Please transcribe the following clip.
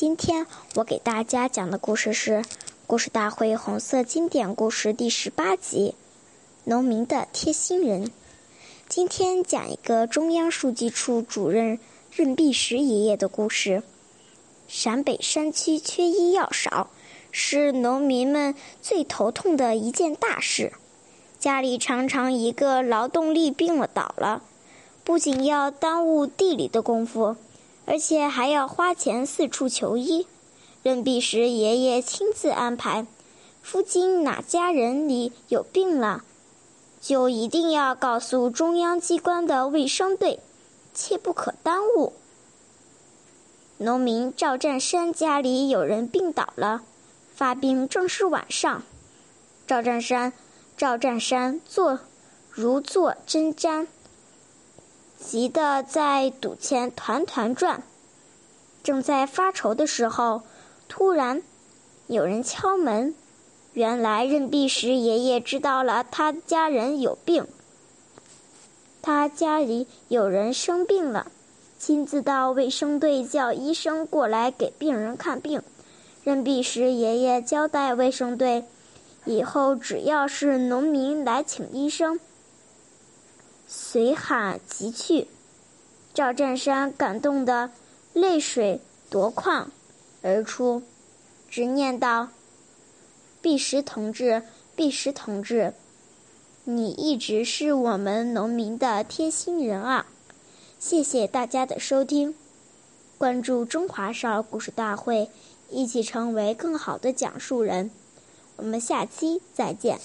今天我给大家讲的故事是《故事大会红色经典故事》第十八集《农民的贴心人》。今天讲一个中央书记处主任任弼时爷爷的故事。陕北山区缺医药少，是农民们最头痛的一件大事。家里常常一个劳动力病了倒了，不仅要耽误地里的功夫，而且还要花钱四处求医。任弼时爷爷亲自安排，附近哪家人里有病了，就一定要告诉中央机关的卫生队，切不可耽误。农民赵占山家里有人病倒了，发病正是晚上，赵占山。赵占山坐如坐针毡，急得在赌钱团团转。正在发愁的时候，突然有人敲门。原来任弼时爷爷知道了他家人有病，他家里有人生病了，亲自到卫生队叫医生过来给病人看病。任弼时爷爷交代卫生队。以后只要是农民来请医生，随喊即去。赵占山感动得泪水夺眶而出，直念道：“弼时同志，弼时同志，你一直是我们农民的贴心人啊！”谢谢大家的收听，关注中华少儿故事大会，一起成为更好的讲述人。我们下期再见。